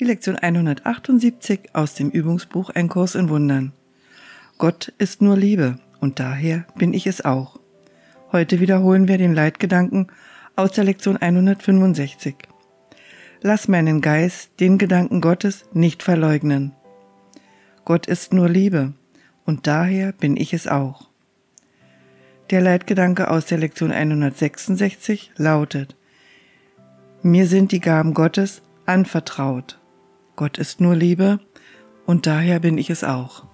Die Lektion 178 aus dem Übungsbuch Ein Kurs in Wundern. Gott ist nur Liebe und daher bin ich es auch. Heute wiederholen wir den Leitgedanken aus der Lektion 165. Lass meinen Geist den Gedanken Gottes nicht verleugnen. Gott ist nur Liebe und daher bin ich es auch. Der Leitgedanke aus der Lektion 166 lautet, Mir sind die Gaben Gottes anvertraut. Gott ist nur Liebe und daher bin ich es auch.